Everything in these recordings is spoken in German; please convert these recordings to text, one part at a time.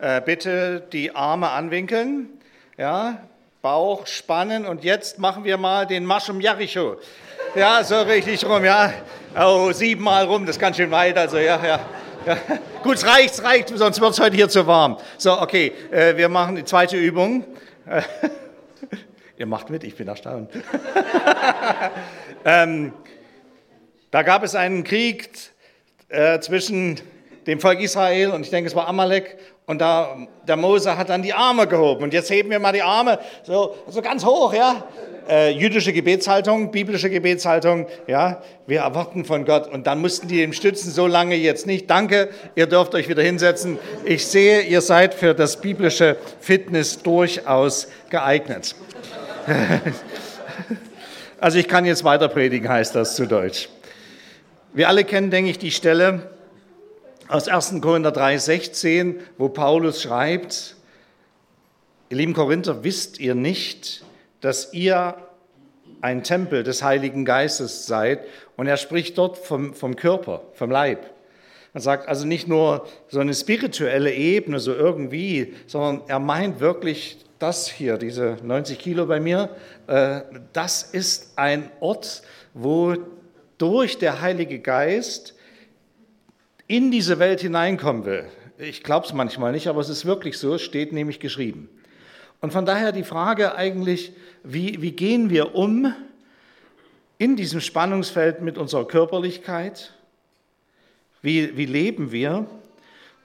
Äh, bitte die Arme anwinkeln, ja, Bauch spannen und jetzt machen wir mal den Marsch um Jericho. Ja, so richtig rum, ja. Oh, siebenmal rum, das ist ganz schön weit, also ja, ja. ja. Gut, es reicht, es reicht, sonst wird es heute hier zu warm. So, okay, äh, wir machen die zweite Übung. Ihr macht mit, ich bin erstaunt. ähm, da gab es einen Krieg äh, zwischen dem Volk Israel und ich denke, es war Amalek und da, der Mose hat dann die Arme gehoben. Und jetzt heben wir mal die Arme so, so ganz hoch, ja. Äh, jüdische Gebetshaltung, biblische Gebetshaltung, ja. Wir erwarten von Gott. Und dann mussten die ihm stützen, so lange jetzt nicht. Danke, ihr dürft euch wieder hinsetzen. Ich sehe, ihr seid für das biblische Fitness durchaus geeignet. also ich kann jetzt weiter predigen, heißt das zu Deutsch. Wir alle kennen, denke ich, die Stelle, aus 1. Korinther 3, 16, wo Paulus schreibt, ihr lieben Korinther, wisst ihr nicht, dass ihr ein Tempel des Heiligen Geistes seid? Und er spricht dort vom, vom Körper, vom Leib. Er sagt also nicht nur so eine spirituelle Ebene, so irgendwie, sondern er meint wirklich das hier, diese 90 Kilo bei mir, äh, das ist ein Ort, wo durch der Heilige Geist in diese Welt hineinkommen will. Ich glaube es manchmal nicht, aber es ist wirklich so, es steht nämlich geschrieben. Und von daher die Frage eigentlich, wie, wie gehen wir um in diesem Spannungsfeld mit unserer Körperlichkeit? Wie, wie leben wir?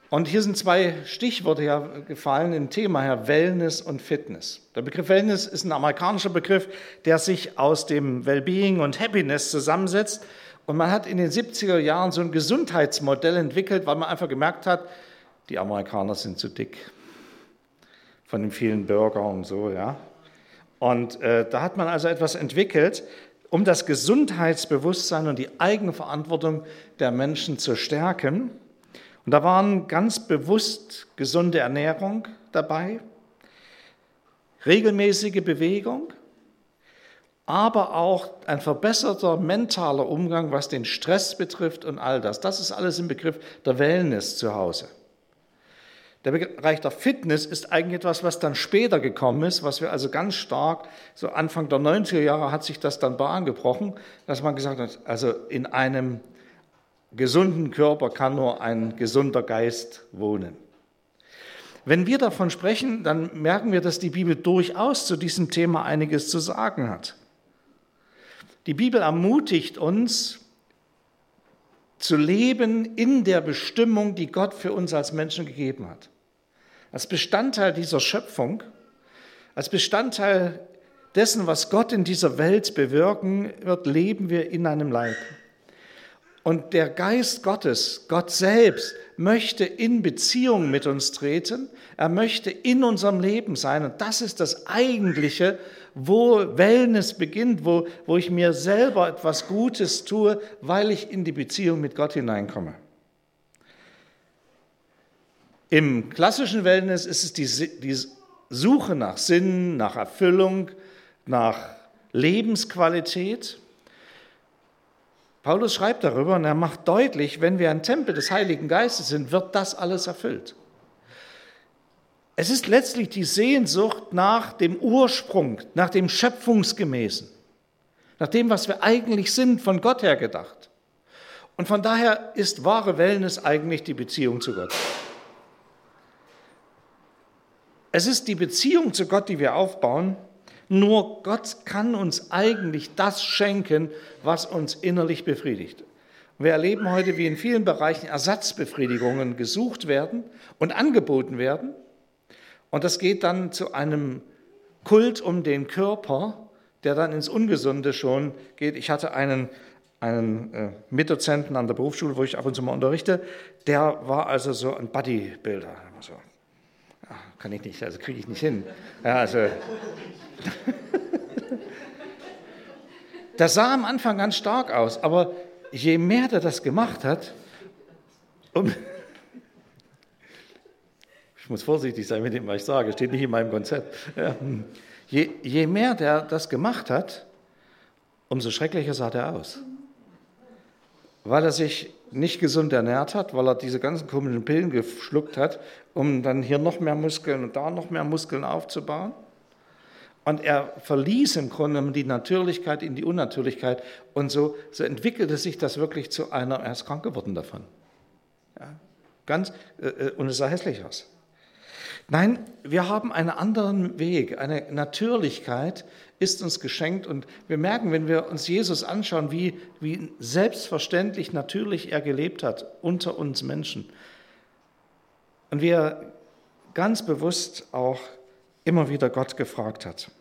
Und hier sind zwei Stichworte ja gefallen im Thema her, Wellness und Fitness. Der Begriff Wellness ist ein amerikanischer Begriff, der sich aus dem Wellbeing und Happiness zusammensetzt. Und man hat in den 70er Jahren so ein Gesundheitsmodell entwickelt, weil man einfach gemerkt hat, die Amerikaner sind zu dick von den vielen Burgern und so, ja. Und äh, da hat man also etwas entwickelt, um das Gesundheitsbewusstsein und die Eigenverantwortung der Menschen zu stärken. Und da waren ganz bewusst gesunde Ernährung dabei, regelmäßige Bewegung, aber auch ein verbesserter mentaler Umgang, was den Stress betrifft und all das. Das ist alles im Begriff der Wellness zu Hause. Der Bereich der Fitness ist eigentlich etwas, was dann später gekommen ist, was wir also ganz stark, so Anfang der 90er Jahre hat sich das dann Bahn gebrochen, dass man gesagt hat, also in einem gesunden Körper kann nur ein gesunder Geist wohnen. Wenn wir davon sprechen, dann merken wir, dass die Bibel durchaus zu diesem Thema einiges zu sagen hat. Die Bibel ermutigt uns zu leben in der Bestimmung, die Gott für uns als Menschen gegeben hat. Als Bestandteil dieser Schöpfung, als Bestandteil dessen, was Gott in dieser Welt bewirken wird, leben wir in einem Leib. Und der Geist Gottes, Gott selbst, möchte in Beziehung mit uns treten. Er möchte in unserem Leben sein. Und das ist das Eigentliche, wo Wellness beginnt, wo, wo ich mir selber etwas Gutes tue, weil ich in die Beziehung mit Gott hineinkomme. Im klassischen Wellness ist es die, die Suche nach Sinn, nach Erfüllung, nach Lebensqualität. Paulus schreibt darüber und er macht deutlich, wenn wir ein Tempel des Heiligen Geistes sind, wird das alles erfüllt. Es ist letztlich die Sehnsucht nach dem Ursprung, nach dem Schöpfungsgemäßen, nach dem, was wir eigentlich sind, von Gott her gedacht. Und von daher ist wahre Wellness eigentlich die Beziehung zu Gott. Es ist die Beziehung zu Gott, die wir aufbauen, nur Gott kann uns eigentlich das schenken, was uns innerlich befriedigt. Wir erleben heute, wie in vielen Bereichen Ersatzbefriedigungen gesucht werden und angeboten werden. Und das geht dann zu einem Kult um den Körper, der dann ins Ungesunde schon geht. Ich hatte einen, einen äh, Mitdozenten an der Berufsschule, wo ich ab und zu mal unterrichte, der war also so ein Bodybuilder. Ja, kann ich nicht, also kriege ich nicht hin. Ja, also Das sah am Anfang ganz stark aus, aber je mehr der das gemacht hat, um ich muss vorsichtig sein mit dem, was ich sage, steht nicht in meinem Konzept. Je, je mehr der das gemacht hat, umso schrecklicher sah der aus. Weil er sich nicht gesund ernährt hat, weil er diese ganzen komischen Pillen geschluckt hat, um dann hier noch mehr Muskeln und da noch mehr Muskeln aufzubauen. Und er verließ im Grunde die Natürlichkeit in die Unnatürlichkeit. Und so, so entwickelte sich das wirklich zu einer, er ist krank geworden davon. Ja, ganz, äh, äh, und es sah hässlich aus. Nein, wir haben einen anderen Weg. Eine Natürlichkeit ist uns geschenkt. Und wir merken, wenn wir uns Jesus anschauen, wie, wie selbstverständlich natürlich er gelebt hat unter uns Menschen. Und wie er ganz bewusst auch immer wieder Gott gefragt hat.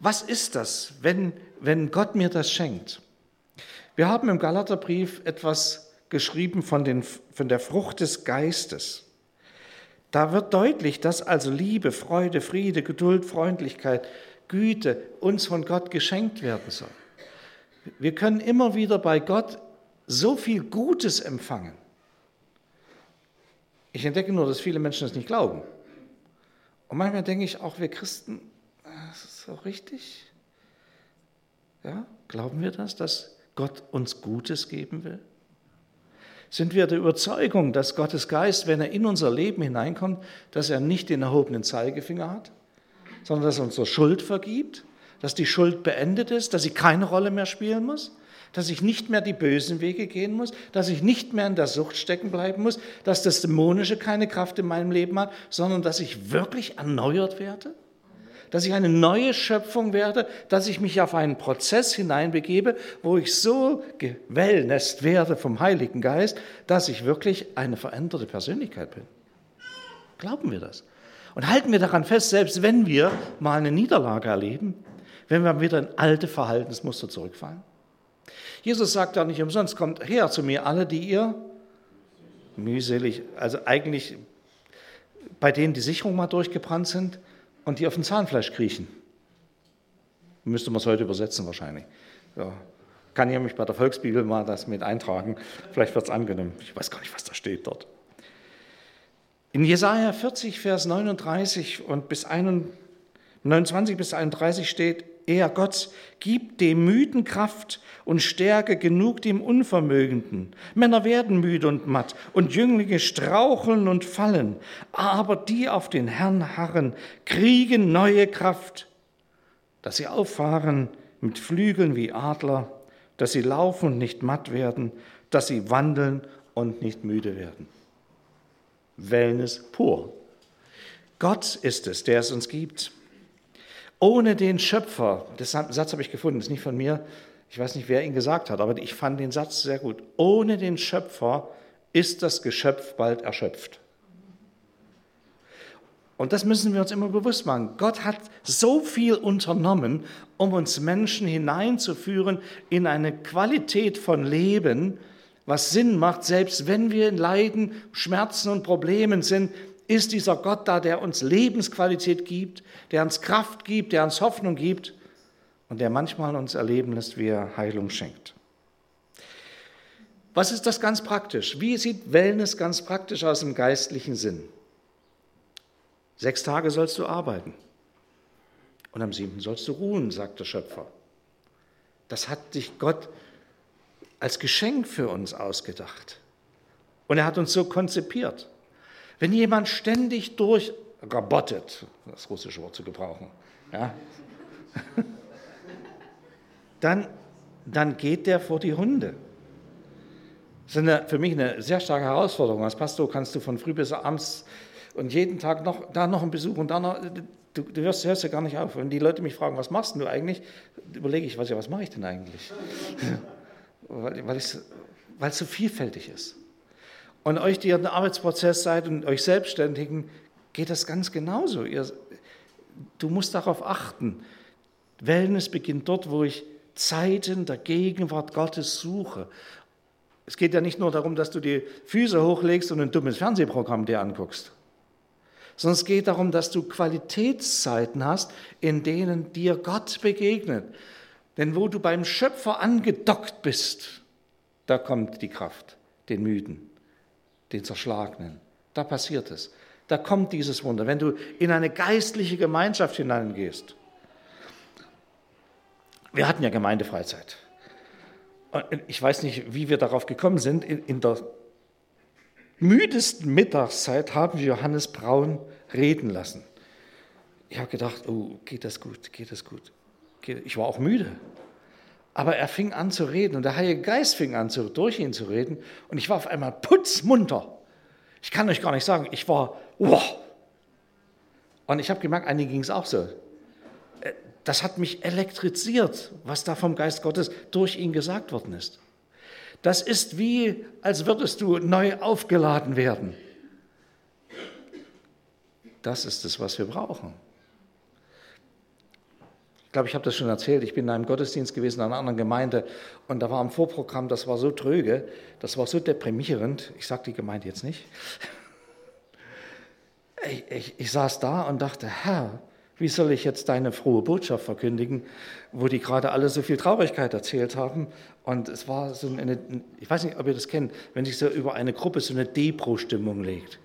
Was ist das, wenn, wenn Gott mir das schenkt? Wir haben im Galaterbrief etwas geschrieben von, den, von der Frucht des Geistes. Da wird deutlich, dass also Liebe, Freude, Friede, Geduld, Freundlichkeit, Güte uns von Gott geschenkt werden soll. Wir können immer wieder bei Gott so viel Gutes empfangen. Ich entdecke nur, dass viele Menschen das nicht glauben. Und manchmal denke ich auch, wir Christen, das ist so richtig. Ja, glauben wir das, dass Gott uns Gutes geben will? Sind wir der Überzeugung, dass Gottes Geist, wenn er in unser Leben hineinkommt, dass er nicht den erhobenen Zeigefinger hat, sondern dass er unsere Schuld vergibt, dass die Schuld beendet ist, dass sie keine Rolle mehr spielen muss? dass ich nicht mehr die bösen Wege gehen muss, dass ich nicht mehr in der Sucht stecken bleiben muss, dass das Dämonische keine Kraft in meinem Leben hat, sondern dass ich wirklich erneuert werde? Dass ich eine neue Schöpfung werde, dass ich mich auf einen Prozess hineinbegebe, wo ich so gewellnest werde vom Heiligen Geist, dass ich wirklich eine veränderte Persönlichkeit bin. Glauben wir das? Und halten wir daran fest, selbst wenn wir mal eine Niederlage erleben, wenn wir wieder in alte Verhaltensmuster zurückfallen. Jesus sagt da nicht umsonst, kommt her zu mir alle, die ihr mühselig, also eigentlich bei denen die Sicherungen mal durchgebrannt sind und die auf dem Zahnfleisch kriechen. Müsste man es heute übersetzen wahrscheinlich. Ja. Kann ich mich bei der Volksbibel mal das mit eintragen. Vielleicht wird es angenommen. Ich weiß gar nicht, was da steht dort. In Jesaja 40, Vers 39 und bis 29 bis 31 steht, er, Gott, gibt dem Müden Kraft und Stärke genug dem Unvermögenden. Männer werden müde und matt und Jünglinge straucheln und fallen. Aber die auf den Herrn harren, kriegen neue Kraft, dass sie auffahren mit Flügeln wie Adler, dass sie laufen und nicht matt werden, dass sie wandeln und nicht müde werden. Wellness pur. Gott ist es, der es uns gibt. Ohne den Schöpfer, den Satz habe ich gefunden, ist nicht von mir, ich weiß nicht, wer ihn gesagt hat, aber ich fand den Satz sehr gut. Ohne den Schöpfer ist das Geschöpf bald erschöpft. Und das müssen wir uns immer bewusst machen. Gott hat so viel unternommen, um uns Menschen hineinzuführen in eine Qualität von Leben, was Sinn macht, selbst wenn wir in Leiden, Schmerzen und Problemen sind, ist dieser Gott da, der uns Lebensqualität gibt, der uns Kraft gibt, der uns Hoffnung gibt und der manchmal uns erleben lässt, wie er Heilung schenkt. Was ist das ganz praktisch? Wie sieht Wellness ganz praktisch aus im geistlichen Sinn? Sechs Tage sollst du arbeiten und am siebten sollst du ruhen, sagt der Schöpfer. Das hat dich Gott als Geschenk für uns ausgedacht. Und er hat uns so konzipiert. Wenn jemand ständig durch, gabottet, das russische Wort zu gebrauchen, ja, dann, dann geht der vor die Hunde. Das ist eine, für mich eine sehr starke Herausforderung. Als Pastor kannst du von früh bis abends und jeden Tag noch, da noch einen Besuch und da noch, du, du hörst, hörst ja gar nicht auf. Wenn die Leute mich fragen, was machst du eigentlich, überlege ich, was, ja, was mache ich denn eigentlich? weil, weil, weil es so vielfältig ist. Und euch, die ihr im Arbeitsprozess seid und euch Selbstständigen, geht das ganz genauso. Ihr, du musst darauf achten. Wellness beginnt dort, wo ich Zeiten der Gegenwart Gottes suche. Es geht ja nicht nur darum, dass du die Füße hochlegst und ein dummes Fernsehprogramm dir anguckst, sondern es geht darum, dass du Qualitätszeiten hast, in denen dir Gott begegnet. Denn wo du beim Schöpfer angedockt bist, da kommt die Kraft, den Müden den Zerschlagenen. Da passiert es. Da kommt dieses Wunder. Wenn du in eine geistliche Gemeinschaft hineingehst. Wir hatten ja Gemeindefreizeit. ich weiß nicht, wie wir darauf gekommen sind. In der müdesten Mittagszeit haben wir Johannes Braun reden lassen. Ich habe gedacht, oh, geht das gut, geht das gut. Ich war auch müde. Aber er fing an zu reden und der Heilige Geist fing an, zu, durch ihn zu reden. Und ich war auf einmal putzmunter. Ich kann euch gar nicht sagen, ich war, wow. Und ich habe gemerkt, einigen ging es auch so. Äh, das hat mich elektrisiert, was da vom Geist Gottes durch ihn gesagt worden ist. Das ist wie, als würdest du neu aufgeladen werden. Das ist es, was wir brauchen. Ich glaube, ich habe das schon erzählt. Ich bin in einem Gottesdienst gewesen, in einer anderen Gemeinde. Und da war ein Vorprogramm, das war so tröge, das war so deprimierend. Ich sage die Gemeinde jetzt nicht. Ich, ich, ich saß da und dachte, Herr, wie soll ich jetzt deine frohe Botschaft verkündigen, wo die gerade alle so viel Traurigkeit erzählt haben? Und es war so eine, ich weiß nicht, ob ihr das kennt, wenn sich so über eine Gruppe so eine Depro-Stimmung legt.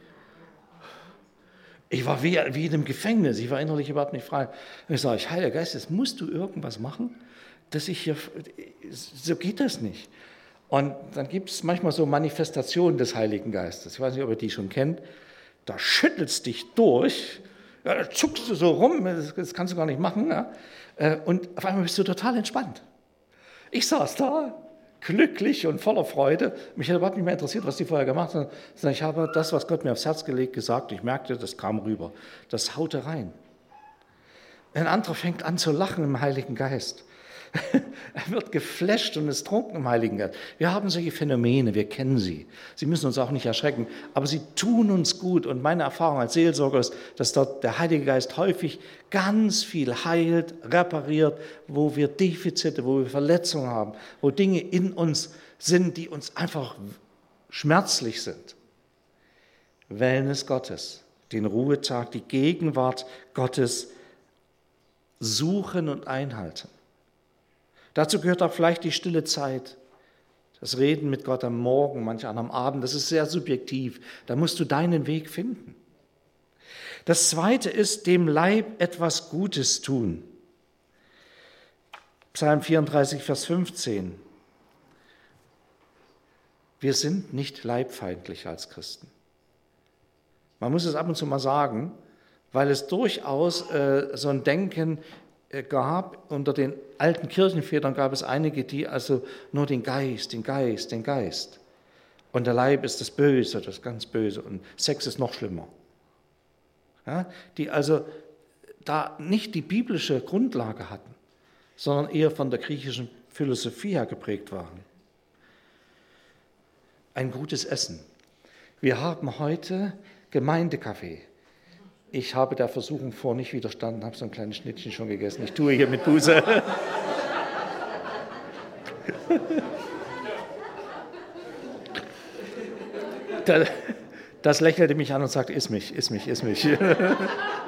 Ich war wie, wie in einem Gefängnis, ich war innerlich überhaupt nicht frei. Und ich sage, Heiliger Geist, jetzt musst du irgendwas machen, dass ich hier, so geht das nicht. Und dann gibt es manchmal so Manifestationen des Heiligen Geistes. Ich weiß nicht, ob ihr die schon kennt. Da schüttelst dich durch, ja, zuckst du so rum, das, das kannst du gar nicht machen. Ja? Äh, und auf einmal bist du total entspannt. Ich saß da, glücklich und voller Freude. Mich hat überhaupt nicht mehr interessiert, was die vorher gemacht haben. Ich habe das, was Gott mir aufs Herz gelegt, gesagt. Ich merkte, das kam rüber. Das haute rein. Ein anderer fängt an zu lachen im Heiligen Geist. er wird geflasht und ist trunken im Heiligen Geist. Wir haben solche Phänomene, wir kennen sie. Sie müssen uns auch nicht erschrecken, aber sie tun uns gut. Und meine Erfahrung als Seelsorger ist, dass dort der Heilige Geist häufig ganz viel heilt, repariert, wo wir Defizite, wo wir Verletzungen haben, wo Dinge in uns sind, die uns einfach schmerzlich sind. Wellness Gottes, den Ruhetag, die Gegenwart Gottes suchen und einhalten. Dazu gehört auch vielleicht die stille Zeit. Das Reden mit Gott am Morgen, manchmal am Abend, das ist sehr subjektiv. Da musst du deinen Weg finden. Das zweite ist, dem Leib etwas Gutes tun. Psalm 34, Vers 15. Wir sind nicht leibfeindlich als Christen. Man muss es ab und zu mal sagen, weil es durchaus äh, so ein Denken gab, unter den alten Kirchenvätern gab es einige, die also nur den Geist, den Geist, den Geist. Und der Leib ist das Böse, das ganz Böse. Und Sex ist noch schlimmer. Ja, die also da nicht die biblische Grundlage hatten, sondern eher von der griechischen Philosophie her geprägt waren. Ein gutes Essen. Wir haben heute Gemeindekaffee. Ich habe der Versuchung vor nicht widerstanden, habe so ein kleines Schnittchen schon gegessen. Ich tue hier mit Buße. Das lächelte mich an und sagte, iss mich, iss mich, iss mich.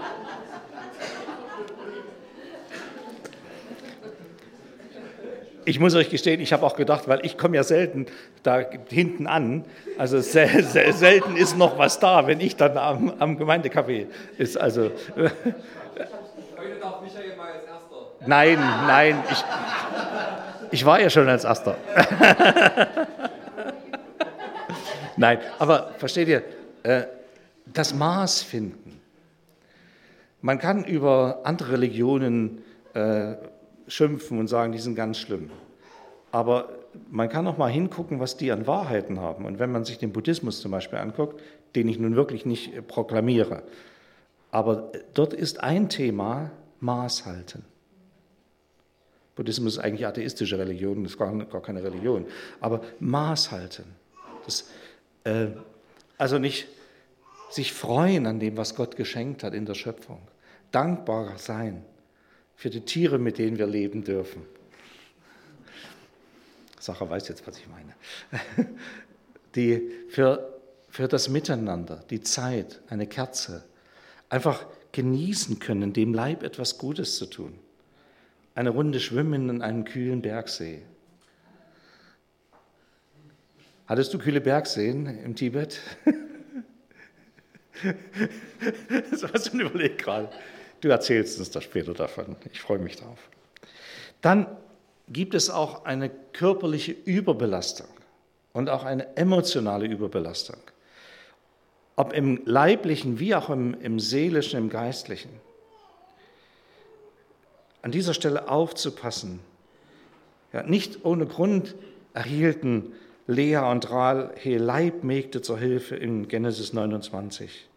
ich muss euch gestehen, ich habe auch gedacht, weil ich komme ja selten da hinten an, also sel sel selten ist noch was da, wenn ich dann am, am Gemeindecafé ist. Also, Heute darf Michael mal als Erster. Nein, nein, ich, ich war ja schon als Erster. nein, aber versteht ihr, äh, das Maß finden. Man kann über andere Religionen äh, schimpfen und sagen, die sind ganz schlimm. Aber man kann auch mal hingucken, was die an Wahrheiten haben. Und wenn man sich den Buddhismus zum Beispiel anguckt, den ich nun wirklich nicht äh, proklamiere, aber dort ist ein Thema Maß halten. Buddhismus ist eigentlich atheistische Religion, das ist gar, gar keine Religion. Aber Maß halten. Das, äh, also nicht sich freuen an dem, was Gott geschenkt hat in der Schöpfung. Dankbar sein für die Tiere, mit denen wir leben dürfen. Sacher weiß jetzt, was ich meine. Die für, für das Miteinander, die Zeit, eine Kerze, einfach genießen können, dem Leib etwas Gutes zu tun. Eine Runde schwimmen in einem kühlen Bergsee. Hattest du kühle Bergseen im Tibet? das hast du überlegt gerade. Du erzählst uns das später davon. Ich freue mich drauf. Dann gibt es auch eine körperliche Überbelastung und auch eine emotionale Überbelastung. Ob im leiblichen wie auch im, im seelischen, im geistlichen. An dieser Stelle aufzupassen. Ja, nicht ohne Grund erhielten Lea und Rahel Leibmägde zur Hilfe in Genesis 29.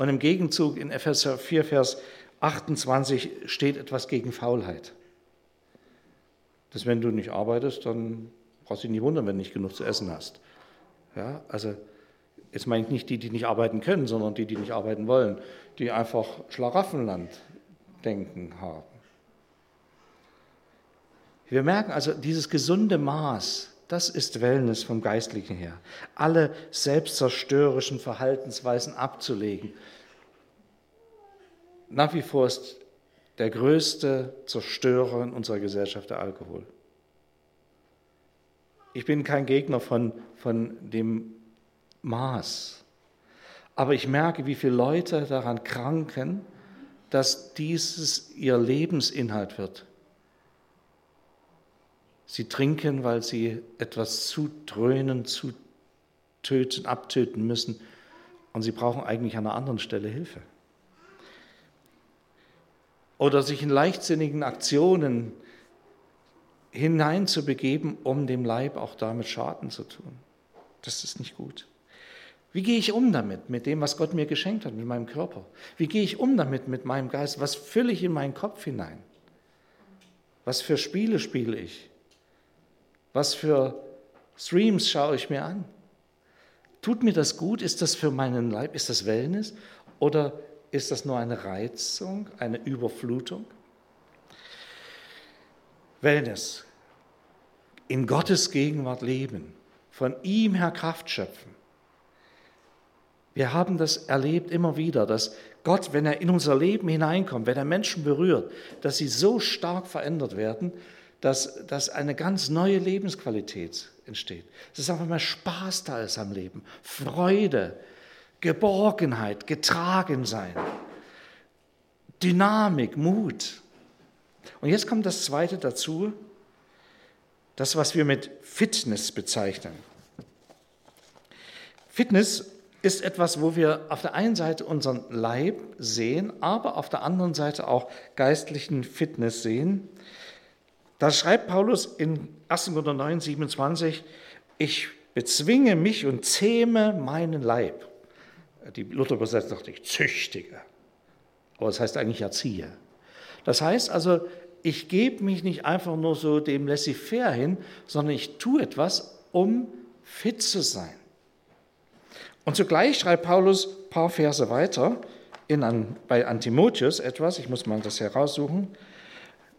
Und im Gegenzug in Epheser 4, Vers 28 steht etwas gegen Faulheit. Dass wenn du nicht arbeitest, dann brauchst du dich nicht wundern, wenn du nicht genug zu essen hast. Ja, also jetzt meine ich nicht die, die nicht arbeiten können, sondern die, die nicht arbeiten wollen, die einfach Schlaraffenland denken haben. Wir merken also dieses gesunde Maß, das ist Wellness vom Geistlichen her. Alle selbstzerstörerischen Verhaltensweisen abzulegen. Nach wie vor ist der größte Zerstörer in unserer Gesellschaft der Alkohol. Ich bin kein Gegner von, von dem Maß, aber ich merke, wie viele Leute daran kranken, dass dieses ihr Lebensinhalt wird. Sie trinken, weil sie etwas zudröhnen, zutöten, abtöten müssen und sie brauchen eigentlich an einer anderen Stelle Hilfe. Oder sich in leichtsinnigen Aktionen hineinzubegeben, um dem Leib auch damit Schaden zu tun. Das ist nicht gut. Wie gehe ich um damit, mit dem, was Gott mir geschenkt hat, mit meinem Körper? Wie gehe ich um damit, mit meinem Geist? Was fülle ich in meinen Kopf hinein? Was für Spiele spiele ich? Was für Streams schaue ich mir an? Tut mir das gut? Ist das für meinen Leib? Ist das Wellness? Oder ist das nur eine Reizung, eine Überflutung? Wellness. In Gottes Gegenwart leben. Von ihm her Kraft schöpfen. Wir haben das erlebt immer wieder, dass Gott, wenn er in unser Leben hineinkommt, wenn er Menschen berührt, dass sie so stark verändert werden, dass, dass eine ganz neue Lebensqualität entsteht. Es ist einfach mal Spaß da ist am Leben, Freude, Geborgenheit, getragen sein, Dynamik, Mut. Und jetzt kommt das Zweite dazu, das, was wir mit Fitness bezeichnen. Fitness ist etwas, wo wir auf der einen Seite unseren Leib sehen, aber auf der anderen Seite auch geistlichen Fitness sehen. Da schreibt Paulus in 1. Korinther 9, 27, ich bezwinge mich und zähme meinen Leib. Die Luther übersetzt sagt, ich züchtige. Aber das heißt eigentlich erziehe. Das heißt also, ich gebe mich nicht einfach nur so dem Laissez-faire hin, sondern ich tue etwas, um fit zu sein. Und zugleich schreibt Paulus ein paar Verse weiter in, bei Antimotheus etwas, ich muss mal das heraussuchen,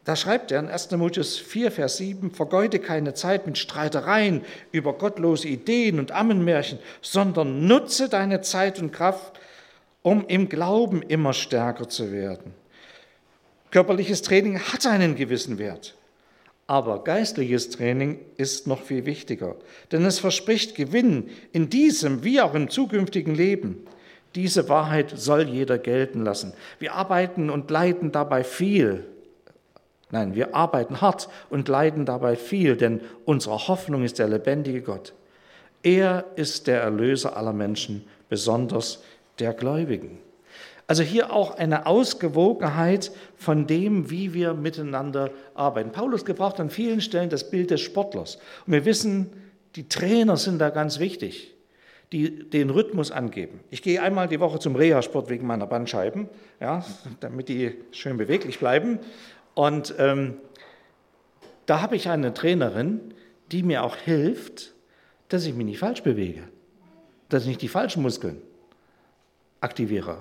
da schreibt er in 1. Timotheus 4, Vers 7, vergeude keine Zeit mit Streitereien über gottlose Ideen und Ammenmärchen, sondern nutze deine Zeit und Kraft, um im Glauben immer stärker zu werden. Körperliches Training hat einen gewissen Wert, aber geistliches Training ist noch viel wichtiger, denn es verspricht Gewinn in diesem wie auch im zukünftigen Leben. Diese Wahrheit soll jeder gelten lassen. Wir arbeiten und leiden dabei viel, Nein, wir arbeiten hart und leiden dabei viel, denn unsere Hoffnung ist der lebendige Gott. Er ist der Erlöser aller Menschen, besonders der Gläubigen. Also hier auch eine Ausgewogenheit von dem, wie wir miteinander arbeiten. Paulus gebraucht an vielen Stellen das Bild des Sportlers. Und wir wissen, die Trainer sind da ganz wichtig, die den Rhythmus angeben. Ich gehe einmal die Woche zum Reha-Sport wegen meiner Bandscheiben, ja, damit die schön beweglich bleiben. Und ähm, da habe ich eine Trainerin, die mir auch hilft, dass ich mich nicht falsch bewege, dass ich nicht die falschen Muskeln aktiviere.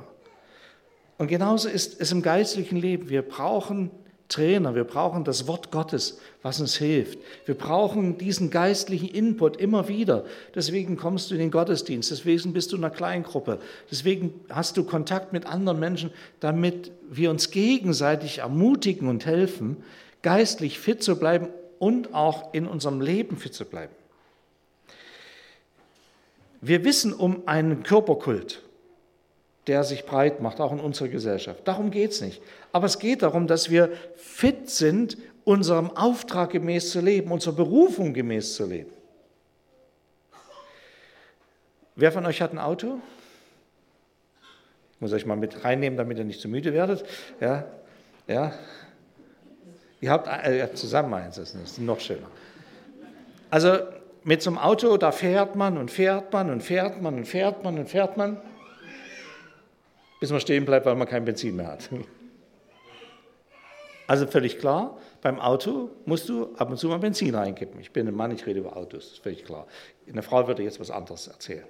Und genauso ist es im geistlichen Leben. Wir brauchen Trainer, wir brauchen das Wort Gottes, was uns hilft. Wir brauchen diesen geistlichen Input immer wieder. Deswegen kommst du in den Gottesdienst, deswegen bist du in einer Kleingruppe, deswegen hast du Kontakt mit anderen Menschen, damit wir uns gegenseitig ermutigen und helfen, geistlich fit zu bleiben und auch in unserem Leben fit zu bleiben. Wir wissen um einen Körperkult der sich breit macht, auch in unserer Gesellschaft. Darum geht es nicht. Aber es geht darum, dass wir fit sind, unserem Auftrag gemäß zu leben, unserer Berufung gemäß zu leben. Wer von euch hat ein Auto? Ich muss euch mal mit reinnehmen, damit ihr nicht zu müde werdet. Ja, ja. Ihr habt äh, zusammen eins, das ist noch schöner. Also mit so einem Auto, da fährt man und fährt man und fährt man und fährt man und fährt man, bis man stehen bleibt, weil man kein Benzin mehr hat. Also völlig klar, beim Auto musst du ab und zu mal Benzin reinkippen. Ich bin ein Mann, ich rede über Autos, ist völlig klar. Eine Frau würde jetzt was anderes erzählen.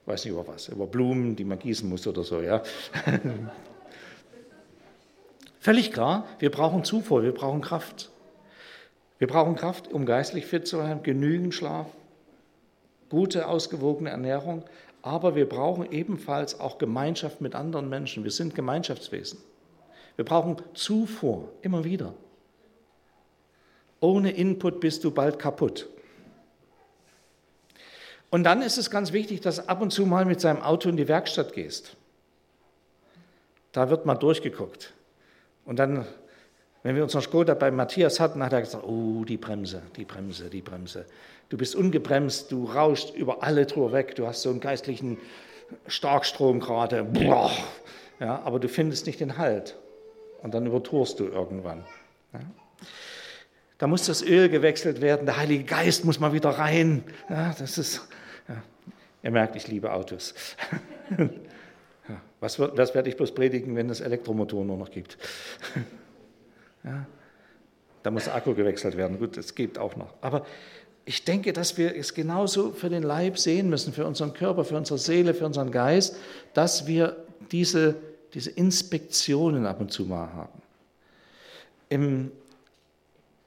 Ich weiß nicht über was, über Blumen, die man gießen muss oder so, ja. völlig klar, wir brauchen Zufuhr, wir brauchen Kraft. Wir brauchen Kraft, um geistlich fit zu sein, genügend Schlaf, gute, ausgewogene Ernährung, aber wir brauchen ebenfalls auch Gemeinschaft mit anderen Menschen. Wir sind Gemeinschaftswesen. Wir brauchen Zufuhr, immer wieder. Ohne Input bist du bald kaputt. Und dann ist es ganz wichtig, dass du ab und zu mal mit seinem Auto in die Werkstatt gehst. Da wird mal durchgeguckt. Und dann wenn wir unseren Skoda bei Matthias hatten, hat er gesagt, oh, die Bremse, die Bremse, die Bremse. Du bist ungebremst, du rauschst über alle drüber weg, du hast so einen geistlichen Starkstrom gerade. Ja, aber du findest nicht den Halt. Und dann überturst du irgendwann. Ja. Da muss das Öl gewechselt werden, der Heilige Geist muss mal wieder rein. Ja, das ist, ja. Ihr merkt, ich liebe Autos. was, was werde ich bloß predigen, wenn es Elektromotoren nur noch gibt? Ja, da muss der Akku gewechselt werden. Gut, das geht auch noch. Aber ich denke, dass wir es genauso für den Leib sehen müssen, für unseren Körper, für unsere Seele, für unseren Geist, dass wir diese, diese Inspektionen ab und zu mal haben. Im,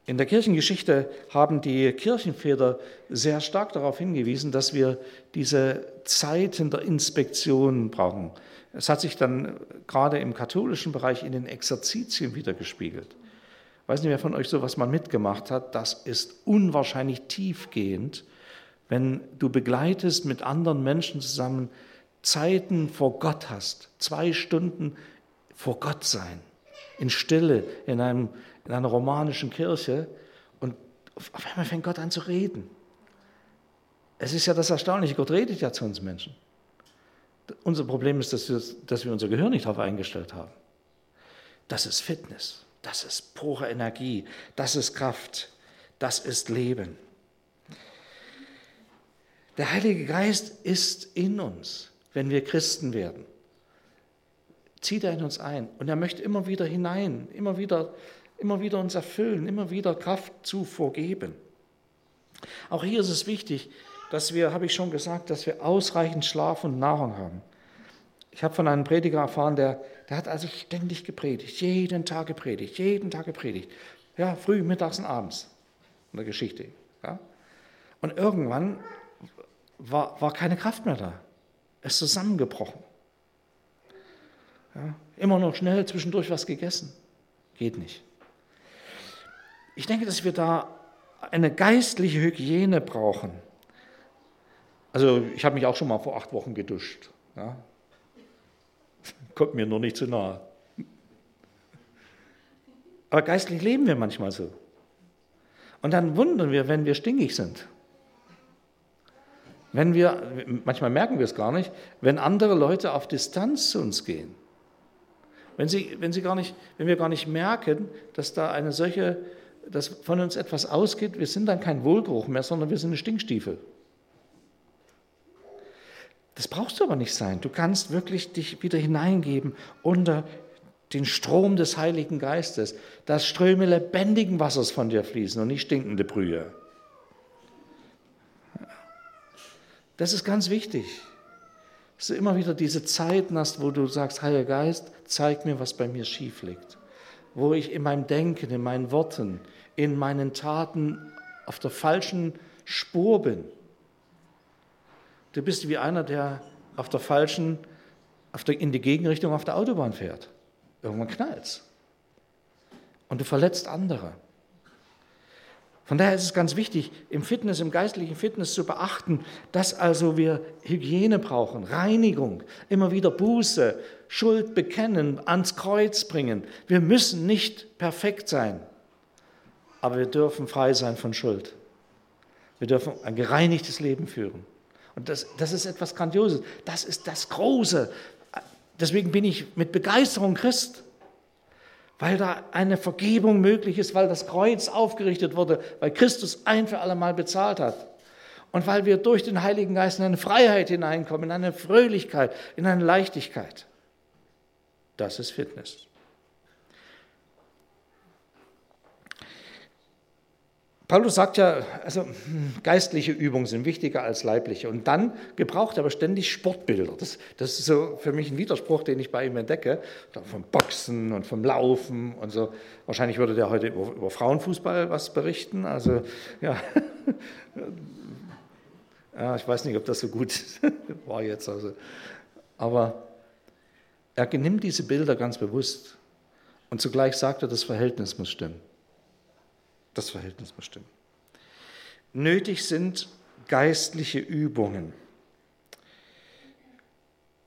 in der Kirchengeschichte haben die Kirchenväter sehr stark darauf hingewiesen, dass wir diese Zeiten der Inspektion brauchen. Es hat sich dann gerade im katholischen Bereich in den Exerzitien wiedergespiegelt weiß nicht, wer von euch sowas mal mitgemacht hat, das ist unwahrscheinlich tiefgehend, wenn du begleitest mit anderen Menschen zusammen Zeiten vor Gott hast, zwei Stunden vor Gott sein, in Stille, in, einem, in einer romanischen Kirche und auf einmal fängt Gott an zu reden. Es ist ja das Erstaunliche, Gott redet ja zu uns Menschen. Unser Problem ist, dass wir, dass wir unser Gehirn nicht darauf eingestellt haben. Das ist Fitness. Das ist pure Energie, das ist Kraft, das ist Leben. Der Heilige Geist ist in uns, wenn wir Christen werden. Zieht er in uns ein und er möchte immer wieder hinein, immer wieder, immer wieder uns erfüllen, immer wieder Kraft Zufuhr geben. Auch hier ist es wichtig, dass wir, habe ich schon gesagt, dass wir ausreichend Schlaf und Nahrung haben. Ich habe von einem Prediger erfahren, der, der hat also ständig gepredigt, jeden Tag gepredigt, jeden Tag gepredigt. Ja, früh, mittags und abends in der Geschichte. Ja. Und irgendwann war, war keine Kraft mehr da. Es ist zusammengebrochen. Ja. Immer noch schnell zwischendurch was gegessen. Geht nicht. Ich denke, dass wir da eine geistliche Hygiene brauchen. Also ich habe mich auch schon mal vor acht Wochen geduscht. Ja kommt mir nur nicht zu nahe. Aber geistlich leben wir manchmal so. Und dann wundern wir, wenn wir stinkig sind. Wenn wir, manchmal merken wir es gar nicht, wenn andere Leute auf Distanz zu uns gehen. Wenn, sie, wenn, sie gar nicht, wenn wir gar nicht merken, dass da eine solche, dass von uns etwas ausgeht, wir sind dann kein Wohlgeruch mehr, sondern wir sind eine Stinkstiefel. Das brauchst du aber nicht sein. Du kannst wirklich dich wieder hineingeben unter den Strom des Heiligen Geistes, dass Ströme lebendigen Wassers von dir fließen und nicht stinkende Brühe. Das ist ganz wichtig. Dass du immer wieder diese Zeiten hast, wo du sagst, Heiliger Geist, zeig mir, was bei mir schief liegt. Wo ich in meinem Denken, in meinen Worten, in meinen Taten auf der falschen Spur bin. Du bist wie einer, der auf der falschen, auf der, in die Gegenrichtung auf der Autobahn fährt. Irgendwann knallt's. Und du verletzt andere. Von daher ist es ganz wichtig, im Fitness, im geistlichen Fitness zu beachten, dass also wir Hygiene brauchen, Reinigung, immer wieder Buße, Schuld bekennen, ans Kreuz bringen. Wir müssen nicht perfekt sein. aber wir dürfen frei sein von Schuld. Wir dürfen ein gereinigtes Leben führen. Und das, das ist etwas Grandioses. Das ist das Große. Deswegen bin ich mit Begeisterung Christ, weil da eine Vergebung möglich ist, weil das Kreuz aufgerichtet wurde, weil Christus ein für alle Mal bezahlt hat. Und weil wir durch den Heiligen Geist in eine Freiheit hineinkommen, in eine Fröhlichkeit, in eine Leichtigkeit. Das ist Fitness. Paulus sagt ja, also hm, geistliche Übungen sind wichtiger als leibliche. Und dann gebraucht er aber ständig Sportbilder. Das, das ist so für mich ein Widerspruch, den ich bei ihm entdecke. Vom Boxen und vom Laufen und so. Wahrscheinlich würde der heute über, über Frauenfußball was berichten. Also ja. ja, ich weiß nicht, ob das so gut war jetzt. Also. Aber er nimmt diese Bilder ganz bewusst. Und zugleich sagt er, das Verhältnis muss stimmen. Das Verhältnis muss stimmen. Nötig sind geistliche Übungen.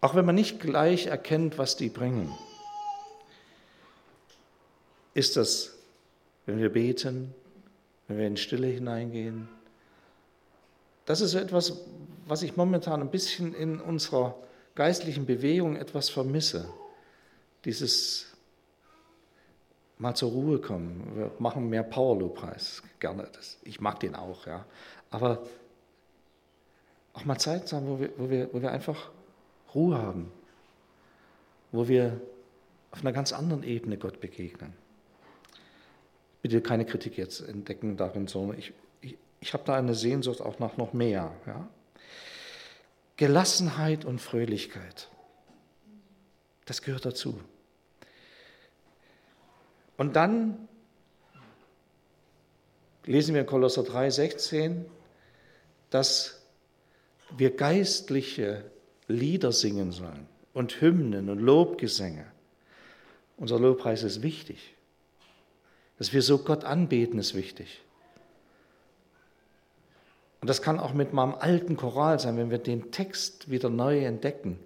Auch wenn man nicht gleich erkennt, was die bringen, ist das, wenn wir beten, wenn wir in Stille hineingehen. Das ist etwas, was ich momentan ein bisschen in unserer geistlichen Bewegung etwas vermisse. Dieses mal zur Ruhe kommen. Wir machen mehr Power-Lobpreis, gerne. Das, ich mag den auch, ja. Aber auch mal Zeit haben, wo wir, wo, wir, wo wir einfach Ruhe haben, wo wir auf einer ganz anderen Ebene Gott begegnen. Bitte keine Kritik jetzt entdecken darin, sondern ich, ich, ich habe da eine Sehnsucht auch nach noch mehr. Ja? Gelassenheit und Fröhlichkeit, das gehört dazu. Und dann lesen wir in Kolosser 3, 16, dass wir geistliche Lieder singen sollen und Hymnen und Lobgesänge. Unser Lobpreis ist wichtig. Dass wir so Gott anbeten, ist wichtig. Und das kann auch mit meinem alten Choral sein, wenn wir den Text wieder neu entdecken,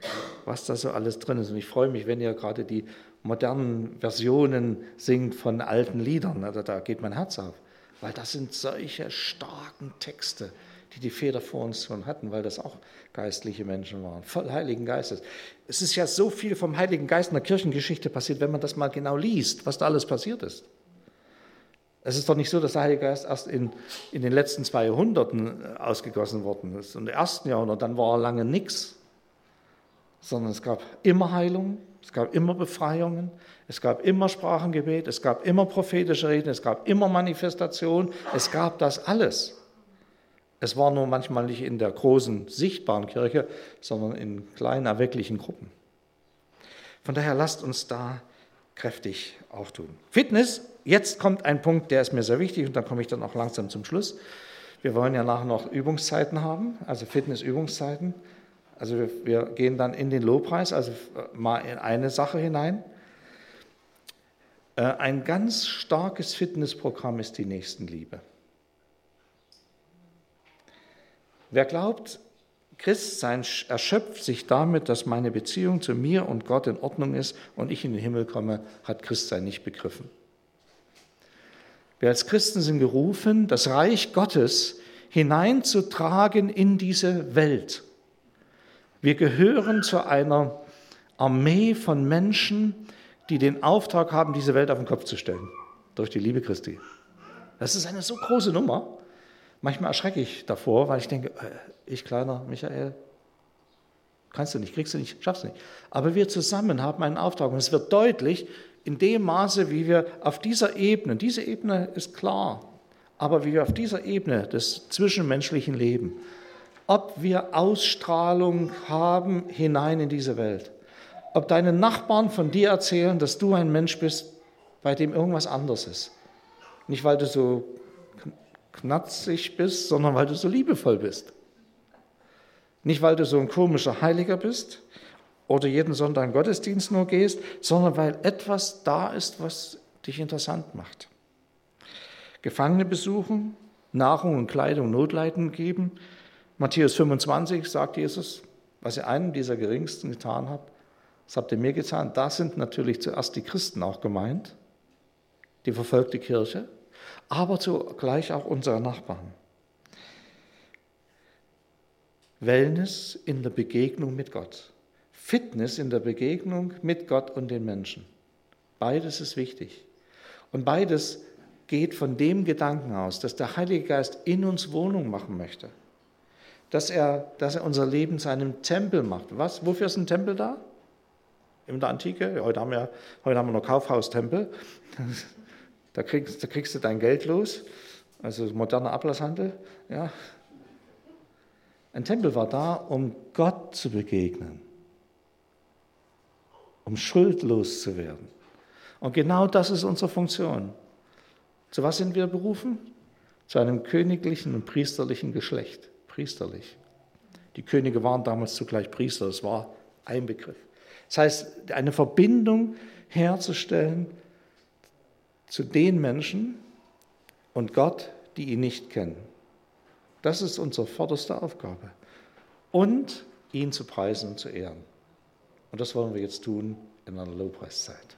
was da so alles drin ist. Und ich freue mich, wenn ihr gerade die modernen Versionen singt von alten Liedern. Also da geht mein Herz auf, weil das sind solche starken Texte, die die Väter vor uns schon hatten, weil das auch geistliche Menschen waren, voll Heiligen Geistes. Es ist ja so viel vom Heiligen Geist in der Kirchengeschichte passiert, wenn man das mal genau liest, was da alles passiert ist. Es ist doch nicht so, dass der Heilige Geist erst in, in den letzten zwei Jahrhunderten ausgegossen worden ist. Im ersten Jahrhundert, dann war er lange nichts, sondern es gab immer Heilung, es gab immer Befreiungen, es gab immer Sprachengebet, es gab immer prophetische Reden, es gab immer Manifestation, es gab das alles. Es war nur manchmal nicht in der großen sichtbaren Kirche, sondern in kleinen erwecklichen Gruppen. Von daher lasst uns da kräftig auch tun. Fitness, jetzt kommt ein Punkt, der ist mir sehr wichtig und da komme ich dann auch langsam zum Schluss. Wir wollen ja nachher noch Übungszeiten haben, also Fitness-Übungszeiten. Also wir, wir gehen dann in den Lobpreis, also mal in eine Sache hinein. Äh, ein ganz starkes Fitnessprogramm ist die Nächstenliebe. Wer glaubt, Christsein erschöpft sich damit, dass meine Beziehung zu mir und Gott in Ordnung ist und ich in den Himmel komme, hat Christsein nicht begriffen. Wir als Christen sind gerufen, das Reich Gottes hineinzutragen in diese Welt. Wir gehören zu einer Armee von Menschen, die den Auftrag haben, diese Welt auf den Kopf zu stellen, durch die Liebe Christi. Das ist eine so große Nummer. Manchmal erschrecke ich davor, weil ich denke, äh, ich kleiner Michael, kannst du nicht, kriegst du nicht, schaffst du nicht. Aber wir zusammen haben einen Auftrag und es wird deutlich, in dem Maße, wie wir auf dieser Ebene, diese Ebene ist klar, aber wie wir auf dieser Ebene des zwischenmenschlichen Lebens ob wir Ausstrahlung haben hinein in diese Welt. Ob deine Nachbarn von dir erzählen, dass du ein Mensch bist, bei dem irgendwas anderes ist. Nicht, weil du so knatzig bist, sondern weil du so liebevoll bist. Nicht, weil du so ein komischer Heiliger bist oder jeden Sonntag in Gottesdienst nur gehst, sondern weil etwas da ist, was dich interessant macht. Gefangene besuchen, Nahrung und Kleidung Notleiden geben, Matthäus 25 sagt Jesus, was ihr einem dieser Geringsten getan habt, das habt ihr mir getan. Da sind natürlich zuerst die Christen auch gemeint, die verfolgte Kirche. aber zugleich auch unsere Nachbarn. Wellness in der Begegnung mit Gott. Fitness in der Begegnung mit Gott und den Menschen. Beides ist wichtig. Und beides geht von dem Gedanken aus, dass der Heilige Geist in uns Wohnung machen möchte. Dass er, dass er unser Leben zu einem Tempel macht. Was? Wofür ist ein Tempel da? In der Antike? Heute haben wir, heute haben wir noch Kaufhaustempel. Da kriegst, da kriegst du dein Geld los. Also moderner Ablasshandel. Ja. Ein Tempel war da, um Gott zu begegnen. Um schuldlos zu werden. Und genau das ist unsere Funktion. Zu was sind wir berufen? Zu einem königlichen und priesterlichen Geschlecht. Priesterlich. Die Könige waren damals zugleich Priester, das war ein Begriff. Das heißt, eine Verbindung herzustellen zu den Menschen und Gott, die ihn nicht kennen. Das ist unsere vorderste Aufgabe. Und ihn zu preisen und zu ehren. Und das wollen wir jetzt tun in einer Lobpreiszeit.